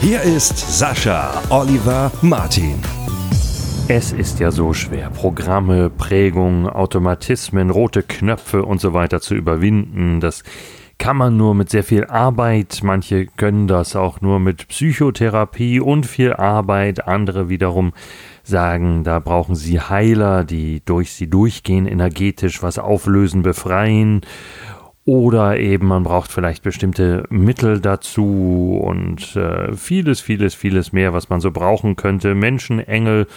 Hier ist Sascha Oliver Martin. Es ist ja so schwer, Programme, Prägungen, Automatismen, rote Knöpfe und so weiter zu überwinden. Das kann man nur mit sehr viel Arbeit. Manche können das auch nur mit Psychotherapie und viel Arbeit. Andere wiederum sagen, da brauchen sie Heiler, die durch sie durchgehen, energetisch was auflösen, befreien. Oder eben man braucht vielleicht bestimmte Mittel dazu und äh, vieles, vieles, vieles mehr, was man so brauchen könnte. Menschen, Engel,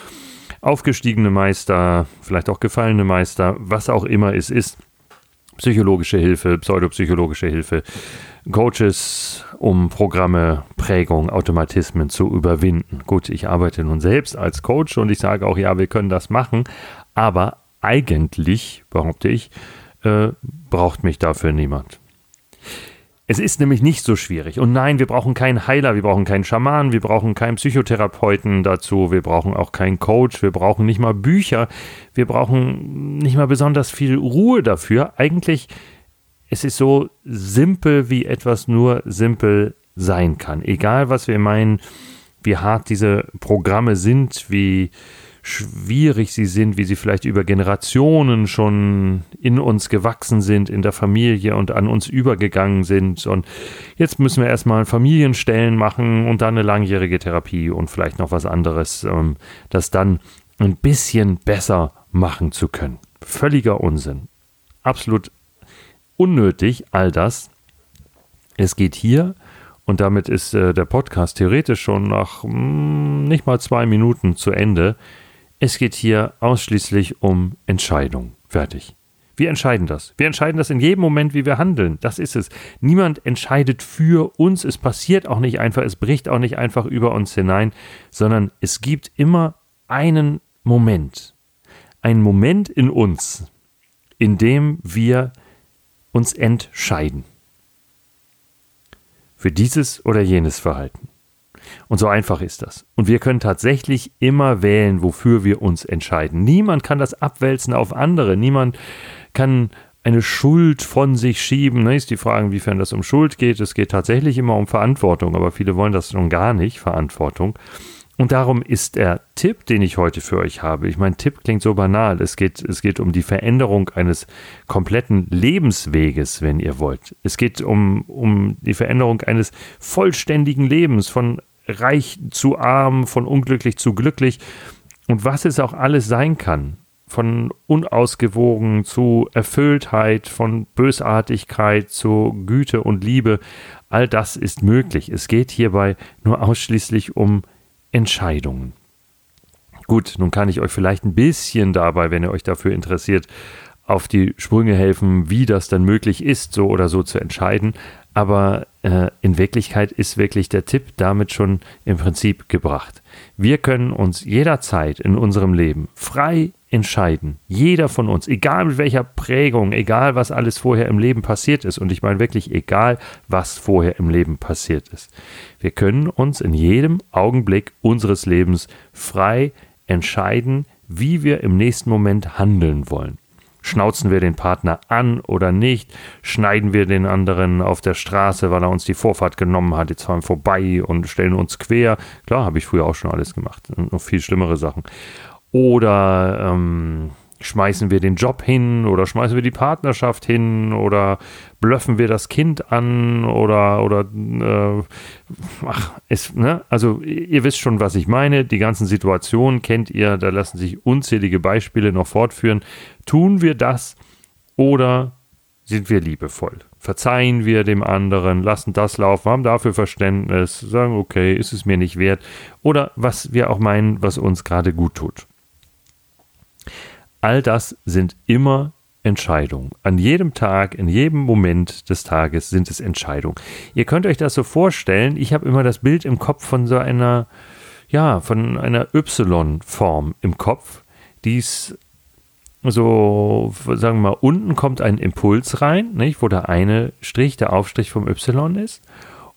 aufgestiegene Meister, vielleicht auch gefallene Meister, was auch immer es ist. Psychologische Hilfe, pseudopsychologische Hilfe, Coaches, um Programme, Prägung, Automatismen zu überwinden. Gut, ich arbeite nun selbst als Coach und ich sage auch, ja, wir können das machen, aber eigentlich, behaupte ich, äh, braucht mich dafür niemand. Es ist nämlich nicht so schwierig. Und nein, wir brauchen keinen Heiler, wir brauchen keinen Schaman, wir brauchen keinen Psychotherapeuten dazu, wir brauchen auch keinen Coach, wir brauchen nicht mal Bücher, wir brauchen nicht mal besonders viel Ruhe dafür. Eigentlich, es ist so simpel, wie etwas nur simpel sein kann. Egal, was wir meinen, wie hart diese Programme sind, wie schwierig sie sind, wie sie vielleicht über Generationen schon in uns gewachsen sind, in der Familie und an uns übergegangen sind. Und jetzt müssen wir erstmal Familienstellen machen und dann eine langjährige Therapie und vielleicht noch was anderes, um das dann ein bisschen besser machen zu können. Völliger Unsinn. Absolut unnötig, all das. Es geht hier und damit ist äh, der Podcast theoretisch schon nach mh, hm, nicht mal zwei Minuten zu Ende. Es geht hier ausschließlich um Entscheidung. Fertig. Wir entscheiden das. Wir entscheiden das in jedem Moment, wie wir handeln. Das ist es. Niemand entscheidet für uns. Es passiert auch nicht einfach. Es bricht auch nicht einfach über uns hinein, sondern es gibt immer einen Moment. Einen Moment in uns, in dem wir uns entscheiden. Für dieses oder jenes Verhalten. Und so einfach ist das. Und wir können tatsächlich immer wählen, wofür wir uns entscheiden. Niemand kann das abwälzen auf andere. Niemand kann eine Schuld von sich schieben. Ne? Ist die Frage, inwiefern das um Schuld geht. Es geht tatsächlich immer um Verantwortung, aber viele wollen das schon gar nicht, Verantwortung. Und darum ist der Tipp, den ich heute für euch habe, ich meine, Tipp klingt so banal, es geht, es geht um die Veränderung eines kompletten Lebensweges, wenn ihr wollt. Es geht um, um die Veränderung eines vollständigen Lebens, von reich zu arm, von unglücklich zu glücklich und was es auch alles sein kann. Von unausgewogen zu Erfülltheit, von Bösartigkeit zu Güte und Liebe, all das ist möglich. Es geht hierbei nur ausschließlich um Entscheidungen. Gut, nun kann ich euch vielleicht ein bisschen dabei, wenn ihr euch dafür interessiert, auf die Sprünge helfen, wie das dann möglich ist, so oder so zu entscheiden. Aber äh, in Wirklichkeit ist wirklich der Tipp damit schon im Prinzip gebracht. Wir können uns jederzeit in unserem Leben frei entscheiden. Jeder von uns, egal mit welcher Prägung, egal was alles vorher im Leben passiert ist. Und ich meine wirklich egal, was vorher im Leben passiert ist. Wir können uns in jedem Augenblick unseres Lebens frei entscheiden, wie wir im nächsten Moment handeln wollen. Schnauzen wir den Partner an oder nicht? Schneiden wir den anderen auf der Straße, weil er uns die Vorfahrt genommen hat? Jetzt fahren wir vorbei und stellen uns quer. Klar, habe ich früher auch schon alles gemacht. noch viel schlimmere Sachen. Oder ähm, schmeißen wir den Job hin oder schmeißen wir die Partnerschaft hin oder blöffen wir das Kind an oder oder äh, ach, es, ne? Also ihr wisst schon, was ich meine. Die ganzen Situationen kennt ihr, da lassen sich unzählige Beispiele noch fortführen. Tun wir das oder sind wir liebevoll? Verzeihen wir dem anderen, lassen das laufen, haben dafür Verständnis, sagen, okay, ist es mir nicht wert. Oder was wir auch meinen, was uns gerade gut tut. All das sind immer Entscheidungen. An jedem Tag, in jedem Moment des Tages sind es Entscheidungen. Ihr könnt euch das so vorstellen, ich habe immer das Bild im Kopf von so einer, ja, von einer Y-Form im Kopf, die ist so, sagen wir mal, unten kommt ein Impuls rein, nicht, wo der eine Strich, der Aufstrich vom Y ist.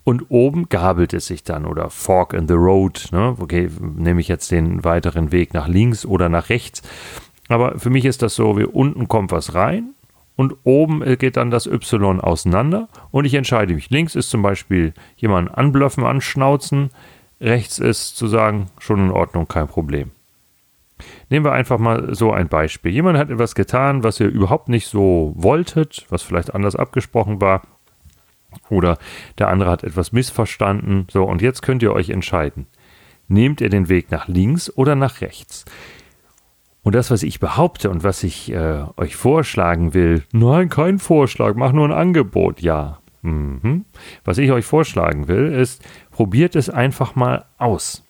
Und oben gabelt es sich dann oder Fork in the Road. Ne? Okay, nehme ich jetzt den weiteren Weg nach links oder nach rechts. Aber für mich ist das so, wie unten kommt was rein und oben geht dann das Y auseinander und ich entscheide mich. Links ist zum Beispiel jemanden anblöffen, anschnauzen. Rechts ist zu sagen, schon in Ordnung, kein Problem. Nehmen wir einfach mal so ein Beispiel. Jemand hat etwas getan, was ihr überhaupt nicht so wolltet, was vielleicht anders abgesprochen war. Oder der andere hat etwas missverstanden. So, und jetzt könnt ihr euch entscheiden. Nehmt ihr den Weg nach links oder nach rechts? Und das, was ich behaupte und was ich äh, euch vorschlagen will, nein, kein Vorschlag, mach nur ein Angebot, ja. Mhm. Was ich euch vorschlagen will, ist, probiert es einfach mal aus.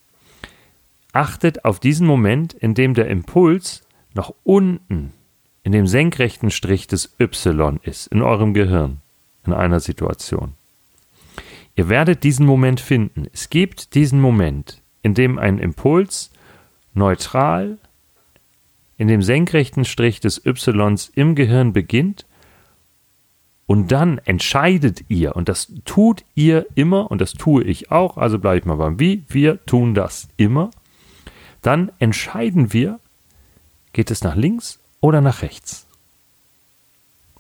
Achtet auf diesen Moment, in dem der Impuls nach unten in dem senkrechten Strich des Y ist, in eurem Gehirn, in einer Situation. Ihr werdet diesen Moment finden. Es gibt diesen Moment, in dem ein Impuls neutral in dem senkrechten Strich des Ys im Gehirn beginnt und dann entscheidet ihr, und das tut ihr immer, und das tue ich auch, also bleibe ich mal beim Wie, wir tun das immer, dann entscheiden wir, geht es nach links oder nach rechts.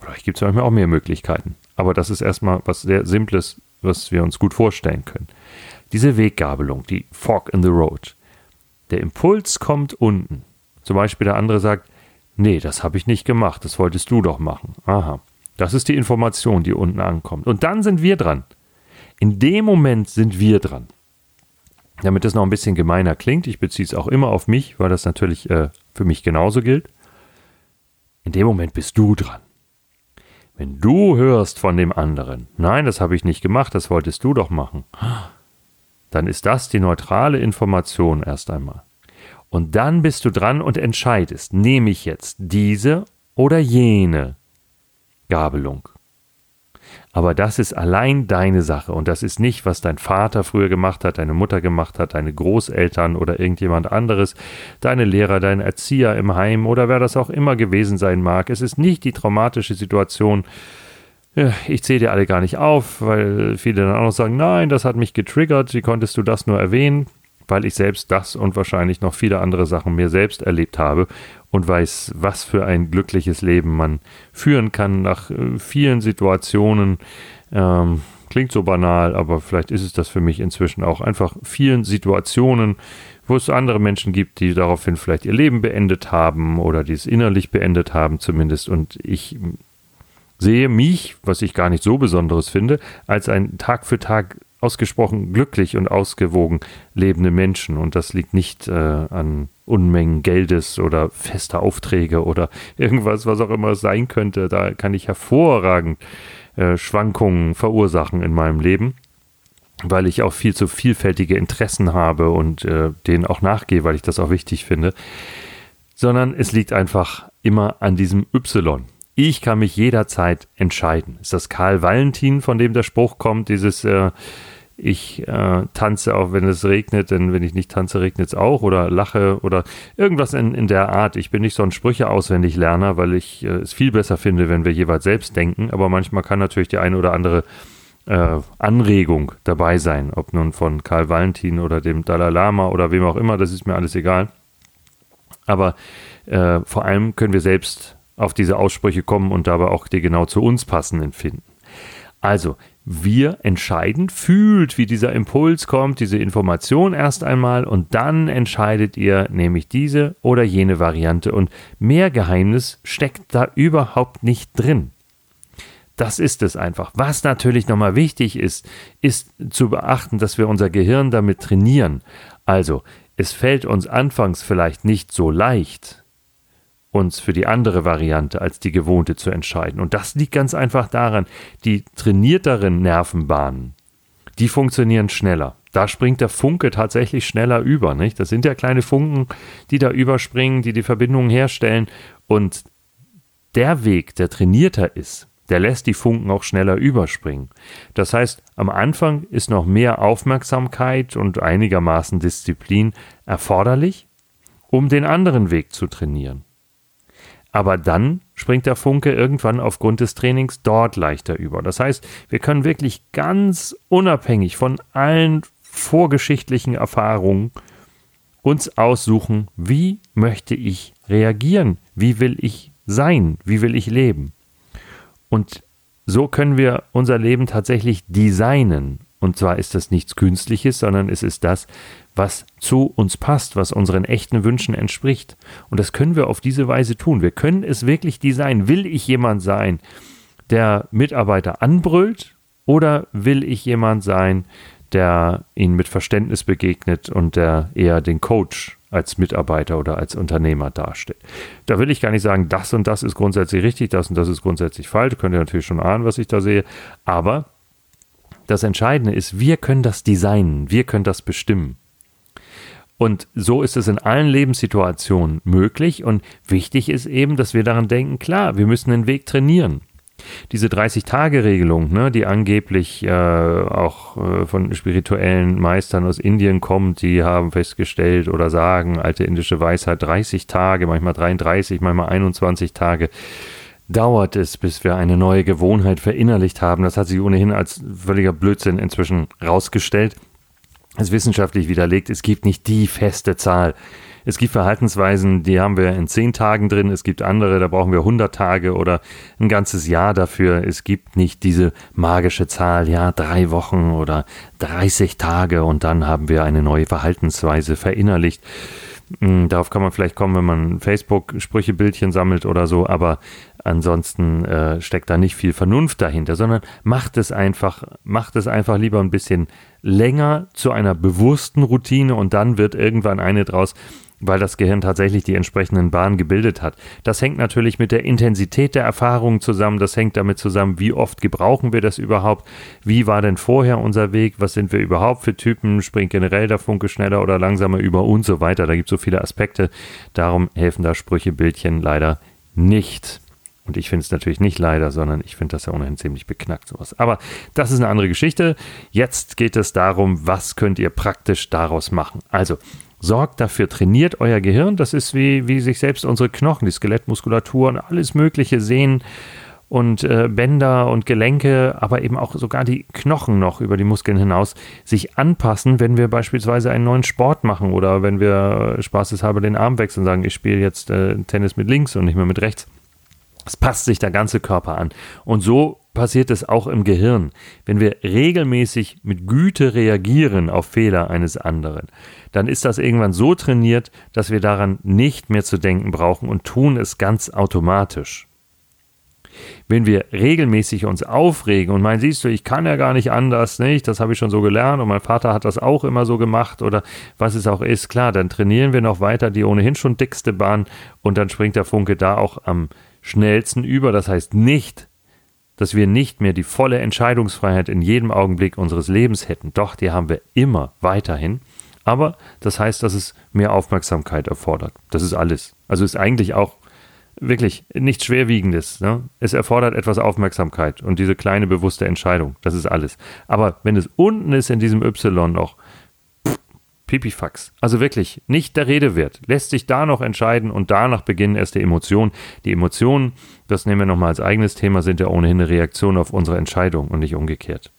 Vielleicht gibt es manchmal auch mehr Möglichkeiten, aber das ist erstmal was sehr Simples, was wir uns gut vorstellen können. Diese Weggabelung, die Fork in the Road, der Impuls kommt unten. Zum Beispiel der andere sagt, nee, das habe ich nicht gemacht, das wolltest du doch machen. Aha. Das ist die Information, die unten ankommt. Und dann sind wir dran. In dem Moment sind wir dran. Damit es noch ein bisschen gemeiner klingt, ich beziehe es auch immer auf mich, weil das natürlich äh, für mich genauso gilt. In dem Moment bist du dran. Wenn du hörst von dem anderen, nein, das habe ich nicht gemacht, das wolltest du doch machen, dann ist das die neutrale Information erst einmal. Und dann bist du dran und entscheidest, nehme ich jetzt diese oder jene Gabelung. Aber das ist allein deine Sache und das ist nicht, was dein Vater früher gemacht hat, deine Mutter gemacht hat, deine Großeltern oder irgendjemand anderes, deine Lehrer, dein Erzieher im Heim oder wer das auch immer gewesen sein mag. Es ist nicht die traumatische Situation, ich zähle dir alle gar nicht auf, weil viele dann auch noch sagen, nein, das hat mich getriggert, wie konntest du das nur erwähnen? Weil ich selbst das und wahrscheinlich noch viele andere Sachen mir selbst erlebt habe und weiß, was für ein glückliches Leben man führen kann nach äh, vielen Situationen. Ähm, klingt so banal, aber vielleicht ist es das für mich inzwischen auch. Einfach vielen Situationen, wo es andere Menschen gibt, die daraufhin vielleicht ihr Leben beendet haben oder die es innerlich beendet haben zumindest. Und ich sehe mich, was ich gar nicht so Besonderes finde, als ein Tag für Tag ausgesprochen glücklich und ausgewogen lebende Menschen. Und das liegt nicht äh, an Unmengen Geldes oder fester Aufträge oder irgendwas, was auch immer es sein könnte. Da kann ich hervorragend äh, Schwankungen verursachen in meinem Leben, weil ich auch viel zu vielfältige Interessen habe und äh, denen auch nachgehe, weil ich das auch wichtig finde. Sondern es liegt einfach immer an diesem Y. Ich kann mich jederzeit entscheiden. Ist das Karl Valentin, von dem der Spruch kommt, dieses äh, ich äh, tanze auch, wenn es regnet, denn wenn ich nicht tanze, regnet es auch oder lache oder irgendwas in, in der Art. Ich bin nicht so ein Sprüche auswendig Lerner, weil ich äh, es viel besser finde, wenn wir jeweils selbst denken, aber manchmal kann natürlich die eine oder andere äh, Anregung dabei sein, ob nun von Karl Valentin oder dem Dalai Lama oder wem auch immer, das ist mir alles egal. Aber äh, vor allem können wir selbst auf diese Aussprüche kommen und dabei auch die genau zu uns passenden finden. Also, wir entscheiden, fühlt, wie dieser Impuls kommt, diese Information erst einmal und dann entscheidet ihr nämlich diese oder jene Variante und mehr Geheimnis steckt da überhaupt nicht drin. Das ist es einfach. Was natürlich nochmal wichtig ist, ist zu beachten, dass wir unser Gehirn damit trainieren. Also, es fällt uns anfangs vielleicht nicht so leicht, uns für die andere Variante als die gewohnte zu entscheiden. Und das liegt ganz einfach daran, die trainierteren Nervenbahnen, die funktionieren schneller. Da springt der Funke tatsächlich schneller über. Nicht? Das sind ja kleine Funken, die da überspringen, die die Verbindungen herstellen. Und der Weg, der trainierter ist, der lässt die Funken auch schneller überspringen. Das heißt, am Anfang ist noch mehr Aufmerksamkeit und einigermaßen Disziplin erforderlich, um den anderen Weg zu trainieren. Aber dann springt der Funke irgendwann aufgrund des Trainings dort leichter über. Das heißt, wir können wirklich ganz unabhängig von allen vorgeschichtlichen Erfahrungen uns aussuchen, wie möchte ich reagieren, wie will ich sein, wie will ich leben. Und so können wir unser Leben tatsächlich designen. Und zwar ist das nichts Künstliches, sondern es ist das, was zu uns passt, was unseren echten Wünschen entspricht. Und das können wir auf diese Weise tun. Wir können es wirklich designen. Will ich jemand sein, der Mitarbeiter anbrüllt oder will ich jemand sein, der ihnen mit Verständnis begegnet und der eher den Coach als Mitarbeiter oder als Unternehmer darstellt. Da will ich gar nicht sagen, das und das ist grundsätzlich richtig, das und das ist grundsätzlich falsch. Könnt ihr natürlich schon ahnen, was ich da sehe. Aber das Entscheidende ist, wir können das designen, wir können das bestimmen. Und so ist es in allen Lebenssituationen möglich. Und wichtig ist eben, dass wir daran denken, klar, wir müssen den Weg trainieren. Diese 30-Tage-Regelung, ne, die angeblich äh, auch äh, von spirituellen Meistern aus Indien kommt, die haben festgestellt oder sagen, alte indische Weisheit, 30 Tage, manchmal 33, manchmal 21 Tage dauert es, bis wir eine neue Gewohnheit verinnerlicht haben. Das hat sich ohnehin als völliger Blödsinn inzwischen rausgestellt ist wissenschaftlich widerlegt. Es gibt nicht die feste Zahl. Es gibt Verhaltensweisen, die haben wir in zehn Tagen drin. Es gibt andere, da brauchen wir 100 Tage oder ein ganzes Jahr dafür. Es gibt nicht diese magische Zahl, ja, drei Wochen oder 30 Tage und dann haben wir eine neue Verhaltensweise verinnerlicht. Hm, darauf kann man vielleicht kommen, wenn man Facebook-Sprüchebildchen sammelt oder so, aber ansonsten äh, steckt da nicht viel Vernunft dahinter, sondern macht es einfach, macht es einfach lieber ein bisschen länger zu einer bewussten Routine und dann wird irgendwann eine draus, weil das Gehirn tatsächlich die entsprechenden Bahnen gebildet hat. Das hängt natürlich mit der Intensität der Erfahrungen zusammen, das hängt damit zusammen, wie oft gebrauchen wir das überhaupt, wie war denn vorher unser Weg, was sind wir überhaupt für Typen, springt generell der Funke schneller oder langsamer über und so weiter. Da gibt es so viele Aspekte, darum helfen da Sprüchebildchen leider nicht. Und ich finde es natürlich nicht leider, sondern ich finde das ja ohnehin ziemlich beknackt sowas. Aber das ist eine andere Geschichte. Jetzt geht es darum, was könnt ihr praktisch daraus machen. Also sorgt dafür, trainiert euer Gehirn. Das ist wie, wie sich selbst unsere Knochen, die Skelettmuskulatur und alles Mögliche sehen und äh, Bänder und Gelenke, aber eben auch sogar die Knochen noch über die Muskeln hinaus sich anpassen, wenn wir beispielsweise einen neuen Sport machen oder wenn wir äh, spaßeshalber den Arm wechseln sagen, ich spiele jetzt äh, Tennis mit links und nicht mehr mit rechts. Es passt sich der ganze Körper an. Und so passiert es auch im Gehirn. Wenn wir regelmäßig mit Güte reagieren auf Fehler eines anderen, dann ist das irgendwann so trainiert, dass wir daran nicht mehr zu denken brauchen und tun es ganz automatisch. Wenn wir regelmäßig uns aufregen und meinen, siehst du, ich kann ja gar nicht anders, nicht? Das habe ich schon so gelernt und mein Vater hat das auch immer so gemacht oder was es auch ist, klar, dann trainieren wir noch weiter die ohnehin schon dickste Bahn und dann springt der Funke da auch am schnellsten über. Das heißt nicht, dass wir nicht mehr die volle Entscheidungsfreiheit in jedem Augenblick unseres Lebens hätten. Doch, die haben wir immer weiterhin. Aber das heißt, dass es mehr Aufmerksamkeit erfordert. Das ist alles. Also ist eigentlich auch wirklich nichts Schwerwiegendes. Ne? Es erfordert etwas Aufmerksamkeit und diese kleine bewusste Entscheidung. Das ist alles. Aber wenn es unten ist in diesem Y noch, Pipifax. Also wirklich, nicht der Rede wert. Lässt sich da noch entscheiden und danach beginnen erst die Emotionen. Die Emotionen, das nehmen wir nochmal als eigenes Thema, sind ja ohnehin eine Reaktion auf unsere Entscheidung und nicht umgekehrt.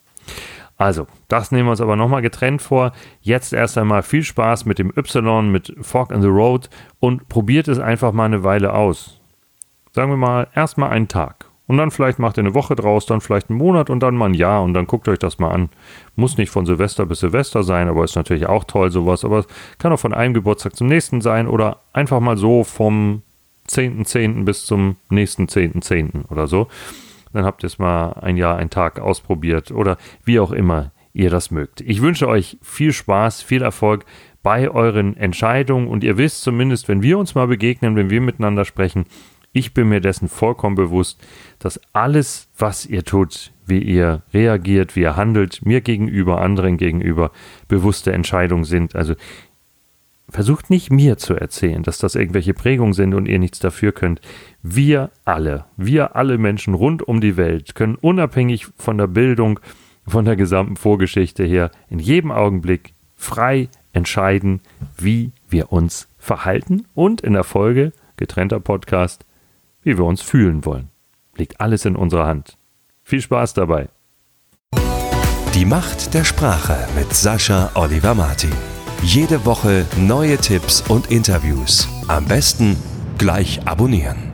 Also, das nehmen wir uns aber nochmal getrennt vor. Jetzt erst einmal viel Spaß mit dem Y, mit Fork in the Road und probiert es einfach mal eine Weile aus. Sagen wir mal, erstmal einen Tag und dann vielleicht macht ihr eine Woche draus, dann vielleicht einen Monat und dann mal ein Jahr und dann guckt euch das mal an. Muss nicht von Silvester bis Silvester sein, aber ist natürlich auch toll sowas. Aber kann auch von einem Geburtstag zum nächsten sein oder einfach mal so vom 10.10. .10. bis zum nächsten 10.10. .10. oder so. Dann habt ihr es mal ein Jahr, einen Tag ausprobiert oder wie auch immer ihr das mögt. Ich wünsche euch viel Spaß, viel Erfolg bei euren Entscheidungen und ihr wisst zumindest, wenn wir uns mal begegnen, wenn wir miteinander sprechen, ich bin mir dessen vollkommen bewusst, dass alles, was ihr tut, wie ihr reagiert, wie ihr handelt, mir gegenüber, anderen gegenüber, bewusste Entscheidungen sind. Also versucht nicht mir zu erzählen, dass das irgendwelche Prägungen sind und ihr nichts dafür könnt. Wir alle, wir alle Menschen rund um die Welt können unabhängig von der Bildung, von der gesamten Vorgeschichte her in jedem Augenblick frei entscheiden, wie wir uns verhalten und in der Folge, getrennter Podcast, wie wir uns fühlen wollen. Liegt alles in unserer Hand. Viel Spaß dabei. Die Macht der Sprache mit Sascha Oliver Martin. Jede Woche neue Tipps und Interviews. Am besten gleich abonnieren.